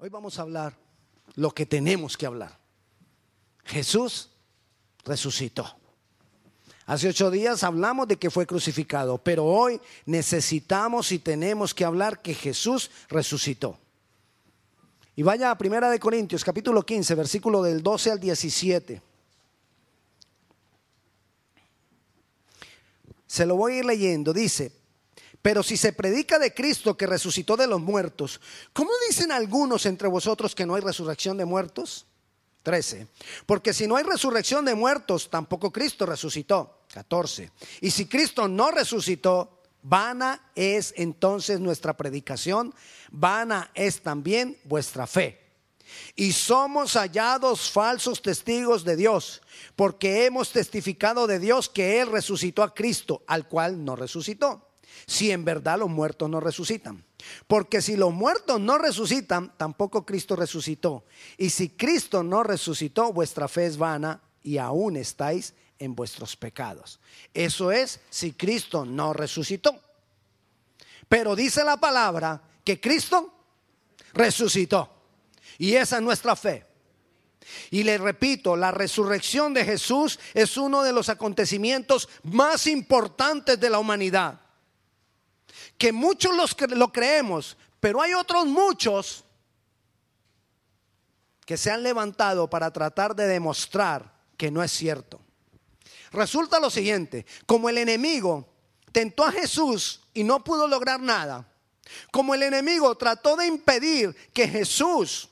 Hoy vamos a hablar lo que tenemos que hablar. Jesús resucitó. Hace ocho días hablamos de que fue crucificado, pero hoy necesitamos y tenemos que hablar que Jesús resucitó. Y vaya a Primera de Corintios, capítulo 15, versículo del 12 al 17. Se lo voy a ir leyendo. Dice, pero si se predica de Cristo que resucitó de los muertos, ¿cómo dicen algunos entre vosotros que no hay resurrección de muertos? 13. Porque si no hay resurrección de muertos, tampoco Cristo resucitó. 14. Y si Cristo no resucitó, vana es entonces nuestra predicación, vana es también vuestra fe. Y somos hallados falsos testigos de Dios, porque hemos testificado de Dios que Él resucitó a Cristo, al cual no resucitó si en verdad los muertos no resucitan. Porque si los muertos no resucitan, tampoco Cristo resucitó. Y si Cristo no resucitó, vuestra fe es vana y aún estáis en vuestros pecados. Eso es si Cristo no resucitó. Pero dice la palabra que Cristo resucitó. Y esa es nuestra fe. Y le repito, la resurrección de Jesús es uno de los acontecimientos más importantes de la humanidad que muchos los, lo creemos, pero hay otros muchos que se han levantado para tratar de demostrar que no es cierto. Resulta lo siguiente, como el enemigo tentó a Jesús y no pudo lograr nada, como el enemigo trató de impedir que Jesús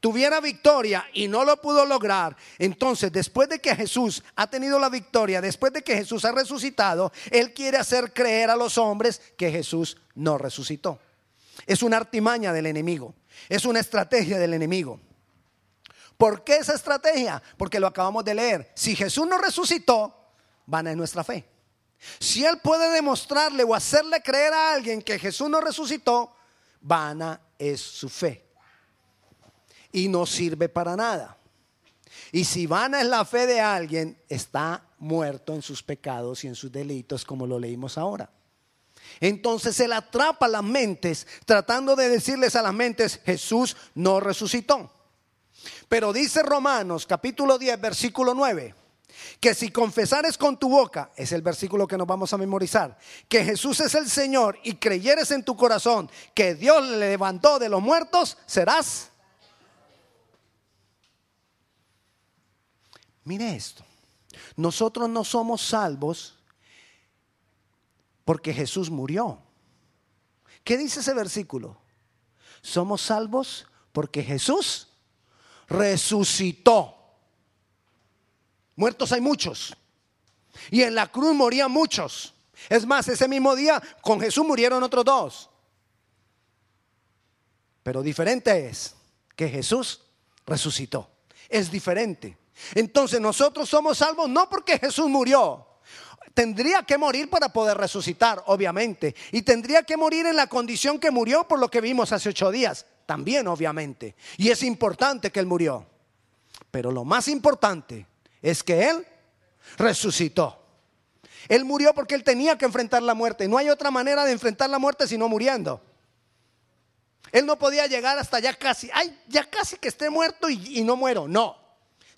tuviera victoria y no lo pudo lograr, entonces después de que Jesús ha tenido la victoria, después de que Jesús ha resucitado, Él quiere hacer creer a los hombres que Jesús no resucitó. Es una artimaña del enemigo, es una estrategia del enemigo. ¿Por qué esa estrategia? Porque lo acabamos de leer. Si Jesús no resucitó, van en nuestra fe. Si Él puede demostrarle o hacerle creer a alguien que Jesús no resucitó, vana es su fe y no sirve para nada. Y si vana es la fe de alguien, está muerto en sus pecados y en sus delitos, como lo leímos ahora. Entonces él atrapa las mentes tratando de decirles a las mentes, Jesús no resucitó. Pero dice Romanos capítulo 10, versículo 9, que si confesares con tu boca, es el versículo que nos vamos a memorizar, que Jesús es el Señor y creyeres en tu corazón que Dios le levantó de los muertos, serás Mire esto. Nosotros no somos salvos porque Jesús murió. ¿Qué dice ese versículo? Somos salvos porque Jesús resucitó. Muertos hay muchos. Y en la cruz morían muchos. Es más, ese mismo día con Jesús murieron otros dos. Pero diferente es que Jesús resucitó. Es diferente. Entonces nosotros somos salvos no porque Jesús murió. Tendría que morir para poder resucitar, obviamente. Y tendría que morir en la condición que murió por lo que vimos hace ocho días. También, obviamente. Y es importante que Él murió. Pero lo más importante es que Él resucitó. Él murió porque Él tenía que enfrentar la muerte. No hay otra manera de enfrentar la muerte sino muriendo. Él no podía llegar hasta ya casi, ay, ya casi que esté muerto y, no muero. No,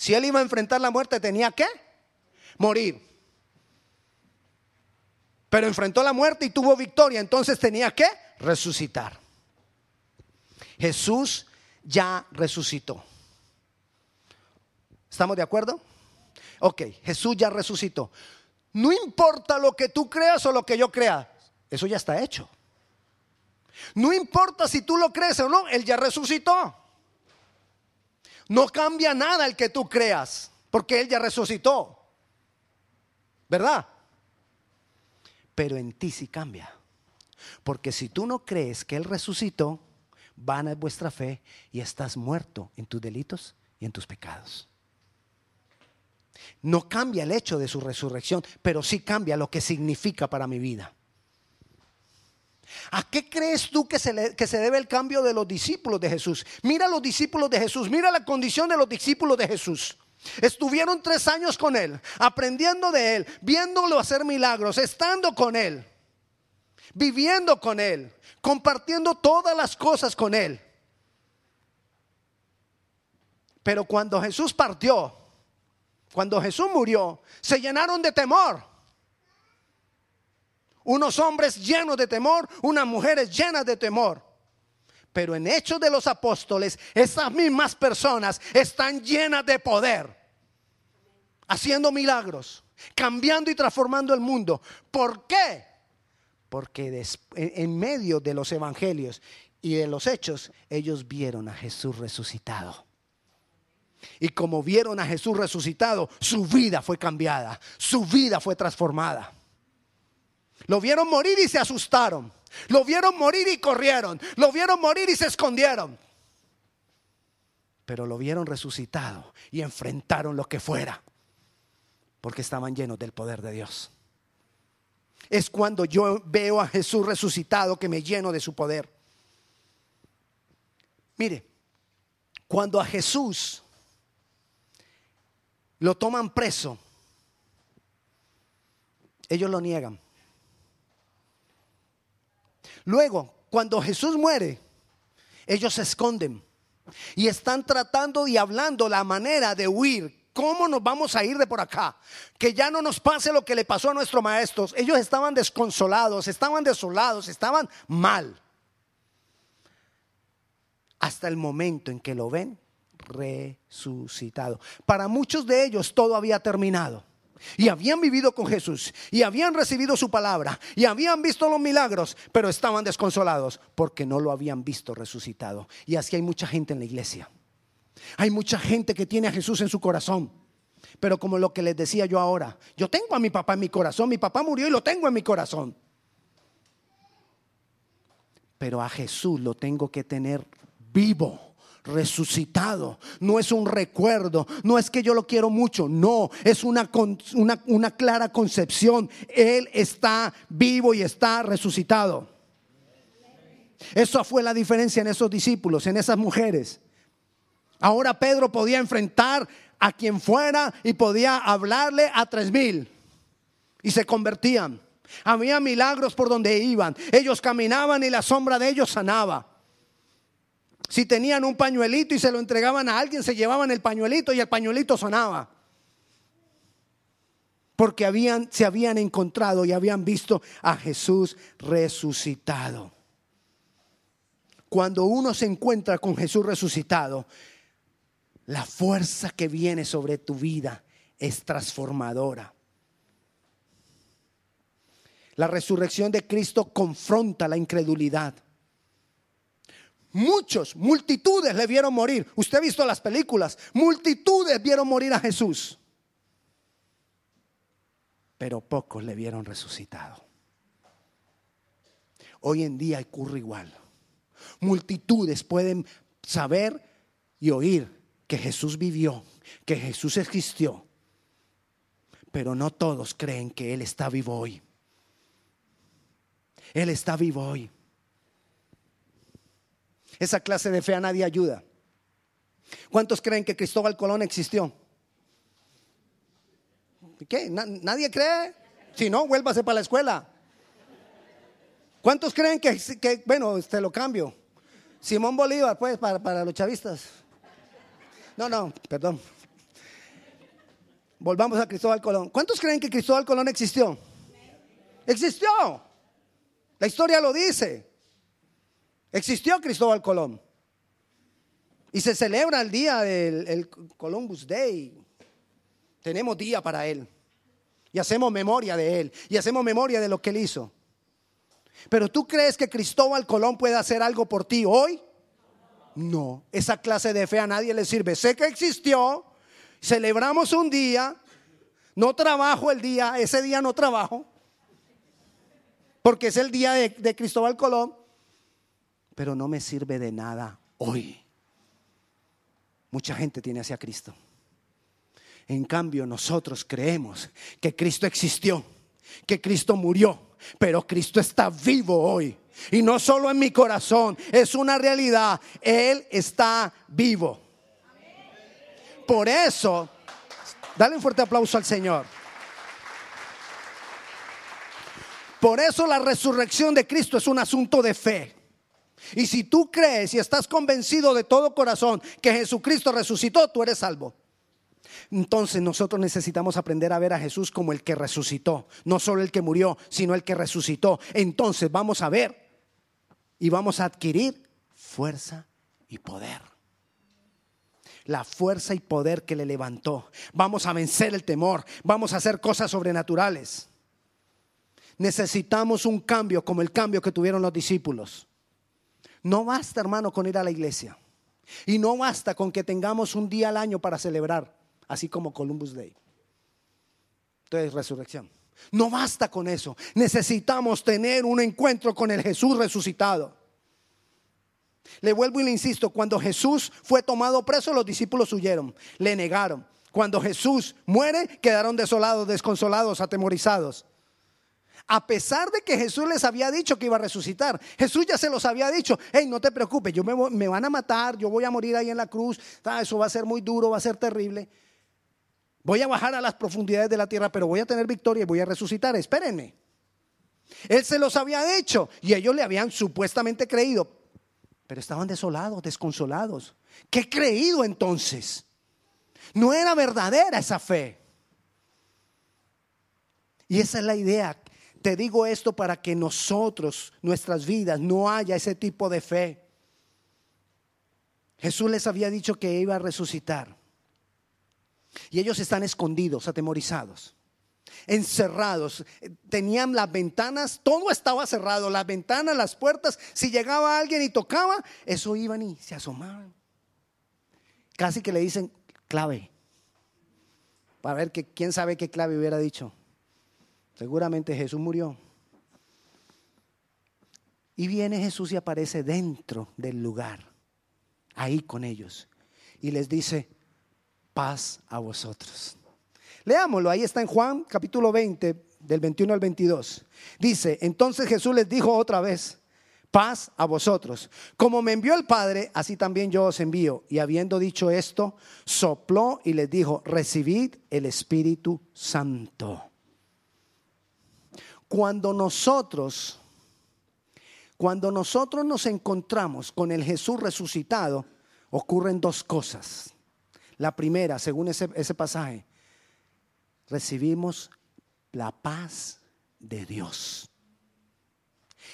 si él iba a enfrentar la muerte, tenía que morir. Pero enfrentó la muerte y tuvo victoria, entonces tenía que resucitar. Jesús ya resucitó. ¿Estamos de acuerdo? Ok, Jesús ya resucitó. No importa lo que tú creas o lo que yo crea, eso ya está hecho. No importa si tú lo crees o no, Él ya resucitó. No cambia nada el que tú creas, porque Él ya resucitó. ¿Verdad? Pero en ti sí cambia. Porque si tú no crees que Él resucitó, vana es vuestra fe y estás muerto en tus delitos y en tus pecados. No cambia el hecho de su resurrección, pero sí cambia lo que significa para mi vida. ¿A qué crees tú que se, debe el cambio de los discípulos de Jesús? Mira los discípulos de Jesús, mira la condición de los discípulos de Jesús. Estuvieron tres años con Él, aprendiendo de Él, viéndolo hacer milagros, estando con Él, viviendo con Él, compartiendo todas las cosas con Él. Pero cuando Jesús partió, cuando Jesús murió, se llenaron de temor. Unos hombres llenos de temor, unas mujeres llenas de temor. Pero en Hechos de los Apóstoles, esas mismas personas están llenas de poder, haciendo milagros, cambiando y transformando el mundo. ¿Por qué? Porque en medio de los evangelios y de los hechos, ellos vieron a Jesús resucitado. Y como vieron a Jesús resucitado, su vida fue cambiada, su vida fue transformada. Lo vieron morir y se asustaron. Lo vieron morir y corrieron. Lo vieron morir y se escondieron. Pero lo vieron resucitado y enfrentaron lo que fuera. Porque estaban llenos del poder de Dios. Es cuando yo veo a Jesús resucitado que me lleno de su poder. Mire, cuando a Jesús lo toman preso, ellos lo niegan. Luego, cuando Jesús muere, ellos se esconden y están tratando y hablando la manera de huir. ¿Cómo nos vamos a ir de por acá? Que ya no nos pase lo que le pasó a nuestros maestros. Ellos estaban desconsolados, estaban desolados, estaban mal. Hasta el momento en que lo ven resucitado. Para muchos de ellos todo había terminado. Y habían vivido con Jesús y habían recibido su palabra y habían visto los milagros, pero estaban desconsolados porque no lo habían visto resucitado. Y así hay mucha gente en la iglesia. Hay mucha gente que tiene a Jesús en su corazón. Pero como lo que les decía yo ahora, yo tengo a mi papá en mi corazón, mi papá murió y lo tengo en mi corazón. Pero a Jesús lo tengo que tener vivo resucitado. No es un recuerdo, no es que yo lo quiero mucho, no, es una, una, clara concepción. Él está vivo y está resucitado. Eso fue la diferencia en esos discípulos, en esas mujeres. Ahora Pedro podía enfrentar a quien fuera y podía hablarle a tres mil y se convertían. Había milagros por donde iban. Ellos caminaban y la sombra de ellos sanaba. Si tenían un pañuelito y se lo entregaban a alguien, se llevaban el pañuelito y el pañuelito sonaba. Porque habían, se habían encontrado y habían visto a Jesús resucitado. Cuando uno se encuentra con Jesús resucitado, la fuerza que viene sobre tu vida es transformadora. La resurrección de Cristo confronta la incredulidad. Muchos, multitudes le vieron morir. Usted ha visto las películas. Multitudes vieron morir a Jesús. Pero pocos le vieron resucitado. Hoy en día ocurre igual. Multitudes pueden saber y oír que Jesús vivió, que Jesús existió. Pero no todos creen que Él está vivo hoy. Él está vivo hoy. Esa clase de fe a nadie ayuda. ¿Cuántos creen que Cristóbal Colón existió? ¿Qué? ¿Nadie cree? Si no, vuélvase para la escuela. ¿Cuántos creen que, bueno, este lo cambio? Simón Bolívar, pues, para, para los chavistas. No, no, perdón. Volvamos a Cristóbal Colón. ¿Cuántos creen que Cristóbal Colón existió? Existió. La historia lo dice. Existió Cristóbal Colón. Y se celebra el día del Columbus Day. Tenemos día para él. Y hacemos memoria de él. Y hacemos memoria de lo que él hizo. Pero tú crees que Cristóbal Colón puede hacer algo por ti hoy? No, esa clase de fe a nadie le sirve. Sé que existió, celebramos un día, no trabajo el día, ese día no trabajo, porque es el día de, de Cristóbal Colón, pero no me sirve de nada hoy. Mucha gente tiene hacia Cristo. En cambio, nosotros creemos que Cristo existió, que Cristo murió, pero Cristo está vivo hoy. Y no solo en mi corazón, es una realidad. Él está vivo. Por eso, dale un fuerte aplauso al Señor. Por eso la resurrección de Cristo es un asunto de fe. Y si tú crees y estás convencido de todo corazón que Jesucristo resucitó, tú eres salvo. Entonces nosotros necesitamos aprender a ver a Jesús como el que resucitó, no solo el que murió, sino el que resucitó. Entonces vamos a ver y vamos a adquirir fuerza y poder. La fuerza y poder que le levantó. Vamos a vencer el temor, vamos a hacer cosas sobrenaturales. Necesitamos un cambio como el cambio que tuvieron los discípulos. No basta, hermano, con ir a la iglesia. Y no basta con que tengamos un día al año para celebrar, así como Columbus Day. Entonces, resurrección. No basta con eso. Necesitamos tener un encuentro con el Jesús resucitado. Le vuelvo y le insisto, cuando Jesús fue tomado preso, los discípulos huyeron, le negaron. Cuando Jesús muere, quedaron desolados, desconsolados, atemorizados. A pesar de que Jesús les había dicho que iba a resucitar, Jesús ya se los había dicho, hey, no te preocupes, yo me, van a matar, yo voy a morir ahí en la cruz, ah, eso va a ser muy duro, va a ser terrible. Voy a bajar a las profundidades de la tierra, pero voy a tener victoria y voy a resucitar, espérenme. Él se los había dicho y ellos le habían supuestamente creído, pero estaban desolados, desconsolados. ¿Qué creído entonces? No era verdadera esa fe. Y esa es la idea. Te digo esto para que nosotros, nuestras vidas, no haya ese tipo de fe. Jesús les había dicho que iba a resucitar. Y ellos están escondidos, atemorizados, encerrados. Tenían las ventanas, todo estaba cerrado, las ventanas, las puertas. Si llegaba alguien y tocaba, eso iban y se asomaban. Casi que le dicen clave. Para ver que quién sabe qué clave hubiera dicho. Seguramente Jesús murió. Y viene Jesús y aparece dentro del lugar, ahí con ellos. Y les dice, paz a vosotros. Leámoslo, ahí está en Juan capítulo 20, del 21 al 22. Dice, entonces Jesús les dijo otra vez, paz a vosotros. Como me envió el Padre, así también yo os envío. Y habiendo dicho esto, sopló y les dijo, recibid el Espíritu Santo. Cuando nosotros, cuando nosotros nos encontramos con el Jesús resucitado, ocurren dos cosas. La primera, según ese, ese pasaje, recibimos la paz de Dios.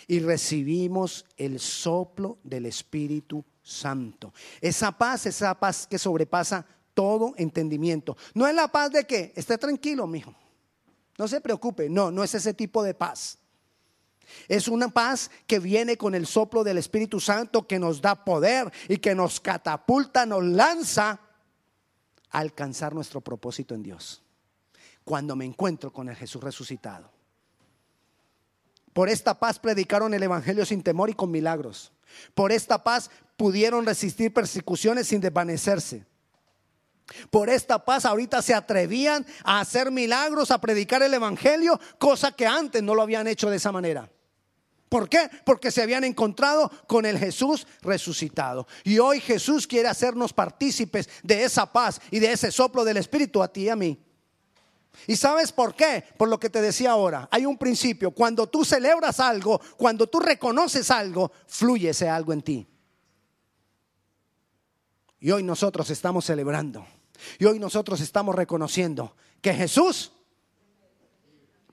Y recibimos el soplo del Espíritu Santo. Esa paz, esa paz que sobrepasa todo entendimiento. No es la paz de que esté tranquilo, mijo. No se preocupe, no, no es ese tipo de paz. Es una paz que viene con el soplo del Espíritu Santo que nos da poder y que nos catapulta, nos lanza a alcanzar nuestro propósito en Dios. Cuando me encuentro con el Jesús resucitado. Por esta paz predicaron el Evangelio sin temor y con milagros. Por esta paz pudieron resistir persecuciones sin desvanecerse. Por esta paz ahorita se atrevían a hacer milagros, a predicar el Evangelio, cosa que antes no lo habían hecho de esa manera. ¿Por qué? Porque se habían encontrado con el Jesús resucitado. Y hoy Jesús quiere hacernos partícipes de esa paz y de ese soplo del Espíritu a ti y a mí. ¿Y sabes por qué? Por lo que te decía ahora. Hay un principio. Cuando tú celebras algo, cuando tú reconoces algo, fluye ese algo en ti. Y hoy nosotros estamos celebrando. Y hoy nosotros estamos reconociendo que Jesús,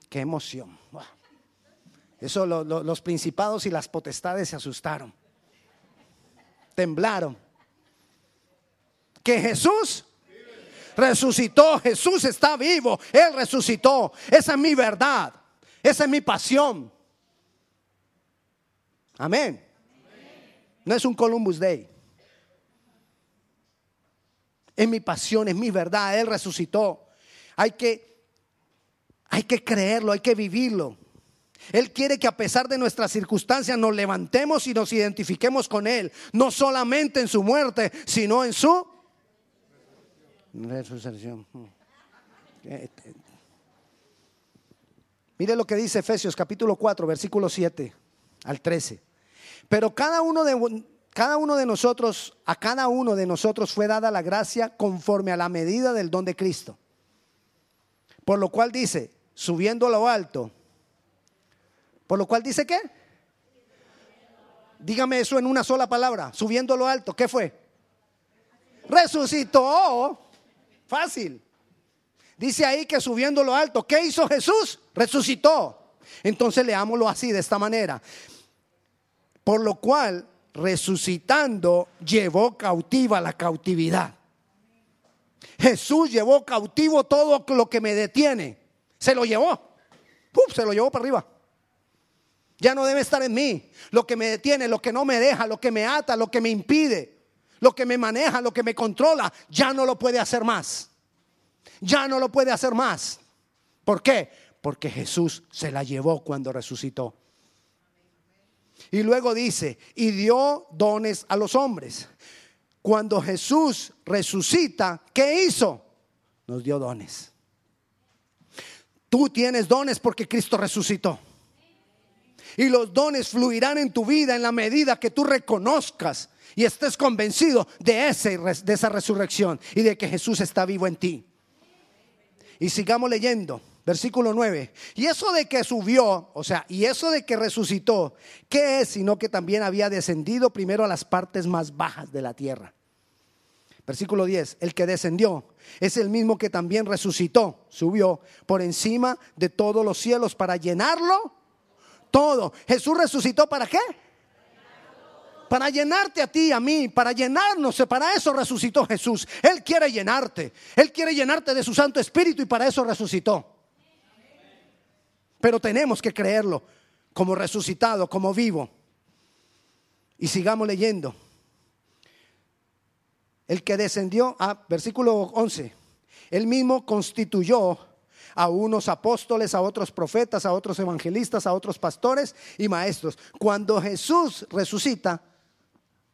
qué emoción. Eso los principados y las potestades se asustaron. Temblaron. Que Jesús resucitó. Jesús está vivo. Él resucitó. Esa es mi verdad. Esa es mi pasión. Amén. No es un Columbus Day. Es mi pasión, es mi verdad. Él resucitó. Hay que, hay que creerlo, hay que vivirlo. Él quiere que a pesar de nuestras circunstancias nos levantemos y nos identifiquemos con Él. No solamente en su muerte, sino en su resurrección. Mire lo que dice Efesios capítulo 4, versículo 7 al 13. Pero cada uno de cada uno de nosotros, a cada uno de nosotros fue dada la gracia conforme a la medida del don de Cristo. Por lo cual dice, subiendo a lo alto, por lo cual dice qué? Dígame eso en una sola palabra, subiendo lo alto. ¿Qué fue? Resucitó. Fácil. Dice ahí que subiendo lo alto, ¿qué hizo Jesús? Resucitó. Entonces leámoslo así, de esta manera. Por lo cual, resucitando, llevó cautiva la cautividad. Jesús llevó cautivo todo lo que me detiene. Se lo llevó. se lo llevó para arriba. Ya no debe estar en mí. Lo que me detiene, lo que no me deja, lo que me ata, lo que me impide, lo que me maneja, lo que me controla, ya no lo puede hacer más. Ya no lo puede hacer más. ¿Por qué? Porque Jesús se la llevó cuando resucitó. Y luego dice, y dio dones a los hombres. Cuando Jesús resucita, ¿qué hizo? Nos dio dones. Tú tienes dones porque Cristo resucitó. Y los dones fluirán en tu vida en la medida que tú reconozcas y estés convencido de, ese, de esa resurrección y de que Jesús está vivo en ti. Y sigamos leyendo, versículo 9. Y eso de que subió, o sea, y eso de que resucitó, ¿qué es? Sino que también había descendido primero a las partes más bajas de la tierra. Versículo 10, el que descendió es el mismo que también resucitó, subió por encima de todos los cielos para llenarlo todo. Jesús resucitó para qué? Para llenarte a ti, a mí, para llenarnos. Para eso resucitó Jesús. Él quiere llenarte. Él quiere llenarte de su Santo Espíritu y para eso resucitó. Pero tenemos que creerlo como resucitado, como vivo. Y sigamos leyendo. El que descendió, a ah, versículo 11, él mismo constituyó a unos apóstoles, a otros profetas, a otros evangelistas, a otros pastores y maestros. Cuando Jesús resucita,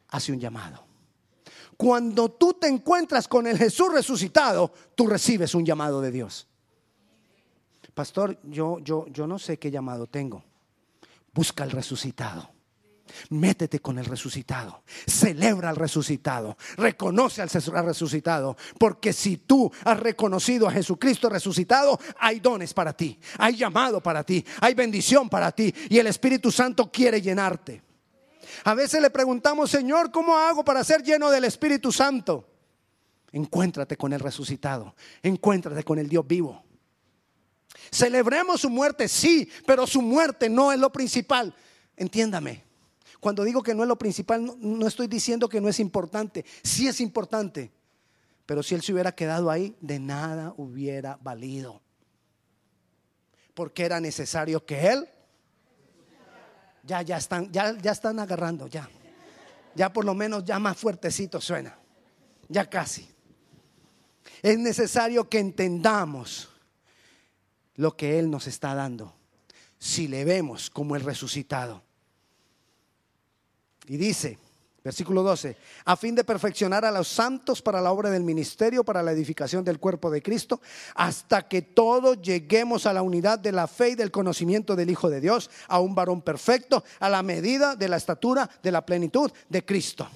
hace un llamado. Cuando tú te encuentras con el Jesús resucitado, tú recibes un llamado de Dios. Pastor, yo, yo, yo no sé qué llamado tengo. Busca el resucitado. Métete con el resucitado. Celebra al resucitado. Reconoce al resucitado. Porque si tú has reconocido a Jesucristo resucitado, hay dones para ti. Hay llamado para ti. Hay bendición para ti. Y el Espíritu Santo quiere llenarte. A veces le preguntamos, Señor, ¿cómo hago para ser lleno del Espíritu Santo? Encuéntrate con el resucitado. Encuéntrate con el Dios vivo. Celebremos su muerte, sí, pero su muerte no es lo principal. Entiéndame. Cuando digo que no es lo principal, no, estoy diciendo que no es importante. Sí es importante. Pero si él se hubiera quedado ahí, de nada hubiera valido. Porque era necesario que él. Ya, ya están, ya, ya están agarrando, ya. Ya por lo menos ya más fuertecito suena. Ya casi. Es necesario que entendamos lo que Él nos está dando. Si le vemos como el resucitado. Y dice, versículo 12, a fin de perfeccionar a los santos para la obra del ministerio, para la edificación del cuerpo de Cristo, hasta que todos lleguemos a la unidad de la fe y del conocimiento del Hijo de Dios, a un varón perfecto, a la medida de la estatura de la plenitud de Cristo.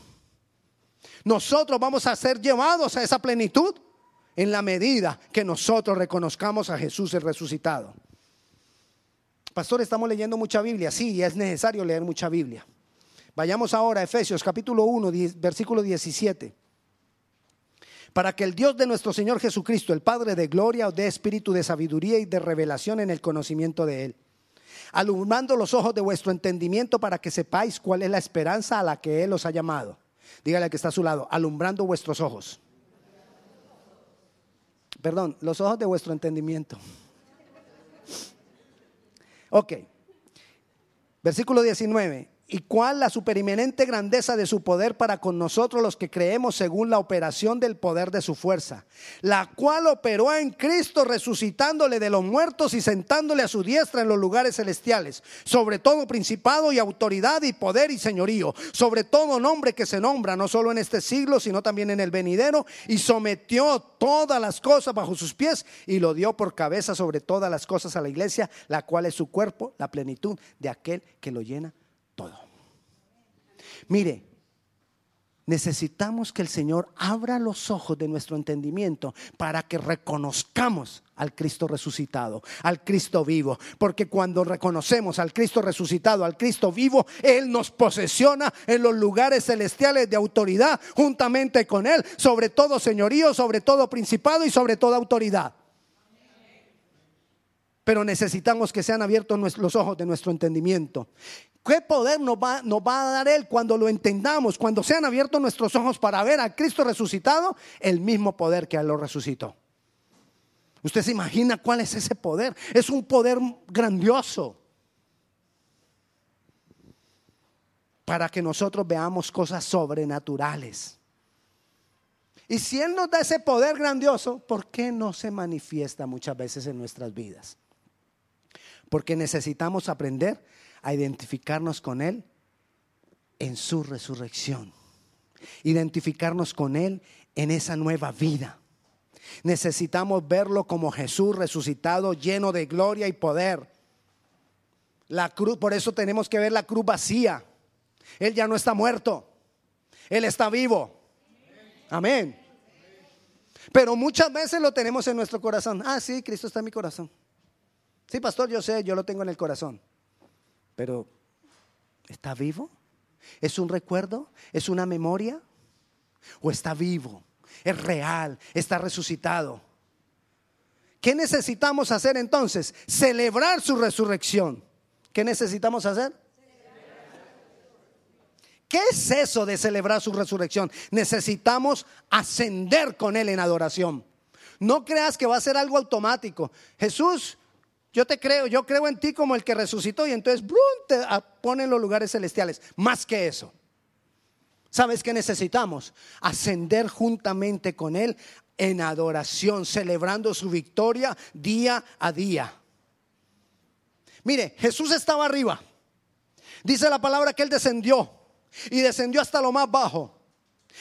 Nosotros vamos a ser llevados a esa plenitud en la medida que nosotros reconozcamos a Jesús el resucitado. Pastor, estamos leyendo mucha Biblia, sí, es necesario leer mucha Biblia. Vayamos ahora a Efesios capítulo 1, versículo 17. Para que el Dios de nuestro Señor Jesucristo, el Padre de gloria, os dé espíritu de sabiduría y de revelación en el conocimiento de Él, alumbrando los ojos de vuestro entendimiento para que sepáis cuál es la esperanza a la que Él os ha llamado. Dígale que está a su lado, alumbrando vuestros ojos. Perdón, los ojos de vuestro entendimiento. Ok. Versículo 19 y cuál la supereminente grandeza de su poder para con nosotros los que creemos según la operación del poder de su fuerza, la cual operó en Cristo resucitándole de los muertos y sentándole a su diestra en los lugares celestiales, sobre todo principado y autoridad y poder y señorío, sobre todo nombre que se nombra no solo en este siglo, sino también en el venidero, y sometió todas las cosas bajo sus pies y lo dio por cabeza sobre todas las cosas a la iglesia, la cual es su cuerpo, la plenitud de aquel que lo llena todo. Mire, necesitamos que el Señor abra los ojos de nuestro entendimiento para que reconozcamos al Cristo resucitado, al Cristo vivo. Porque cuando reconocemos al Cristo resucitado, al Cristo vivo, Él nos posesiona en los lugares celestiales de autoridad juntamente con Él, sobre todo señorío, sobre todo principado y sobre toda autoridad. Pero necesitamos que sean abiertos los ojos de nuestro entendimiento. ¿Qué poder nos va, a dar Él cuando lo entendamos, cuando sean abiertos nuestros ojos para ver a Cristo resucitado? El mismo poder que Él lo resucitó. ¿Usted se imagina cuál es ese poder? Es un poder grandioso. Para que nosotros veamos cosas sobrenaturales. Y si Él nos da ese poder grandioso, ¿por qué no se manifiesta muchas veces en nuestras vidas? Porque necesitamos aprender a identificarnos con Él en su resurrección. Identificarnos con Él en esa nueva vida. Necesitamos verlo como Jesús resucitado, lleno de gloria y poder. La cruz, por eso tenemos que ver la cruz vacía. Él ya no está muerto. Él está vivo. Amén. Pero muchas veces lo tenemos en nuestro corazón. Ah, sí, Cristo está en mi corazón. Sí, pastor, yo sé, yo lo tengo en el corazón. Pero, ¿está vivo? ¿Es un recuerdo? ¿Es una memoria? ¿O está vivo? ¿Es real? ¿Está resucitado? ¿Qué necesitamos hacer entonces? Celebrar su resurrección. ¿Qué necesitamos hacer? ¿Qué es eso de celebrar su resurrección? Necesitamos ascender con Él en adoración. No creas que va a ser algo automático. Jesús yo te creo, yo creo en ti como el que resucitó y entonces te pone en los lugares celestiales. Más que eso. ¿Sabes qué necesitamos? Ascender juntamente con Él en adoración, celebrando su victoria día a día. Mire, Jesús estaba arriba. Dice la palabra que Él descendió y descendió hasta lo más bajo.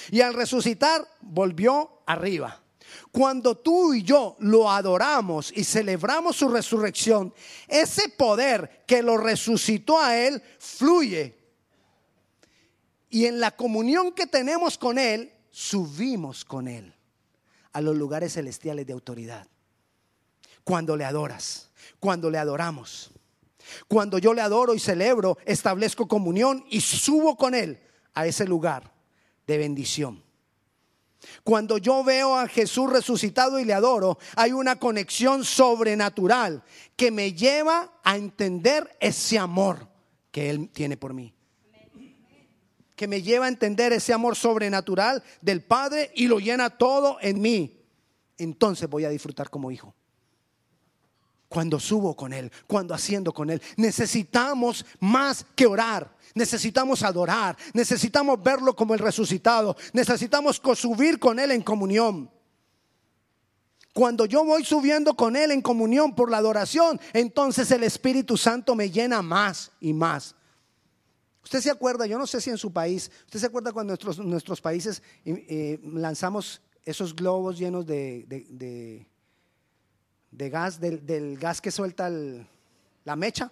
Y al resucitar volvió arriba. Cuando tú y yo lo adoramos y celebramos su resurrección, ese poder que lo resucitó a Él fluye. Y en la comunión que tenemos con Él, subimos con Él a los lugares celestiales de autoridad. Cuando le adoras, cuando le adoramos. Cuando yo le adoro y celebro, establezco comunión y subo con Él a ese lugar de bendición. Cuando yo veo a Jesús resucitado y le adoro, hay una conexión sobrenatural que me lleva a entender ese amor que Él tiene por mí. Que me lleva a entender ese amor sobrenatural del Padre y lo llena todo en mí. Entonces voy a disfrutar como hijo cuando subo con Él, cuando haciendo con Él. Necesitamos más que orar. Necesitamos adorar. Necesitamos verlo como el resucitado. Necesitamos subir con Él en comunión. Cuando yo voy subiendo con Él en comunión por la adoración, entonces el Espíritu Santo me llena más y más. Usted se acuerda, yo no sé si en su país, usted se acuerda cuando nuestros, nuestros países eh, lanzamos esos globos llenos de de gas, del, gas que suelta la mecha,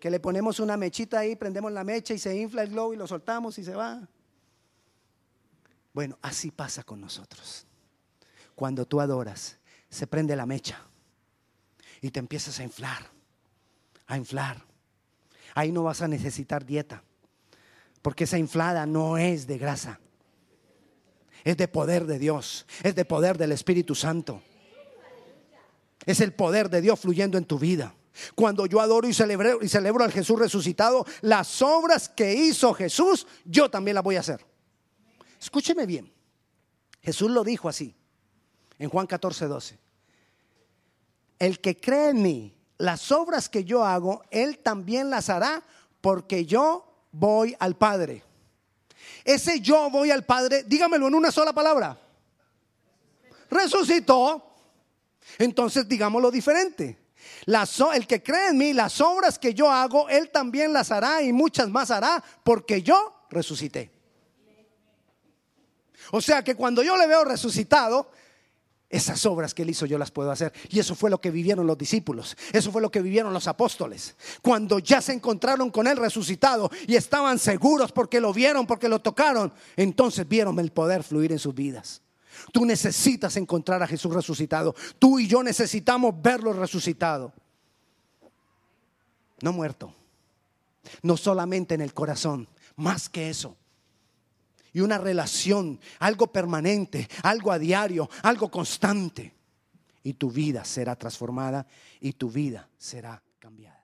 que le ponemos una mechita ahí, prendemos la mecha y se infla el globo y lo soltamos y se va. Bueno, así pasa con nosotros. Cuando tú adoras, se prende la mecha y te empiezas a inflar, a inflar. Ahí no vas a necesitar dieta, porque esa inflada no es de grasa, es de poder de Dios, es de poder del Espíritu Santo. Es el poder de Dios fluyendo en tu vida. Cuando yo adoro y celebro, y celebro al Jesús resucitado, las obras que hizo Jesús, yo también las voy a hacer. Escúcheme bien. Jesús lo dijo así en Juan 14, 12. El que cree en mí, las obras que yo hago, él también las hará porque yo voy al Padre. Ese yo voy al Padre, dígamelo en una sola palabra. Resucitó. Entonces digámoslo diferente. el que cree en mí, las obras que yo hago, él también las hará y muchas más hará porque yo resucité. O sea que cuando yo le veo resucitado, esas obras que Él hizo yo las puedo hacer. Y eso fue lo que vivieron los discípulos. Eso fue lo que vivieron los apóstoles. Cuando ya se encontraron con Él resucitado y estaban seguros porque lo vieron, porque lo tocaron, entonces vieron el poder fluir en sus vidas. Tú necesitas encontrar a Jesús resucitado. Tú y yo necesitamos verlo resucitado. No muerto. No solamente en el corazón, más que eso y una relación, algo permanente, algo a diario, algo constante. Y tu vida será transformada y tu vida será cambiada.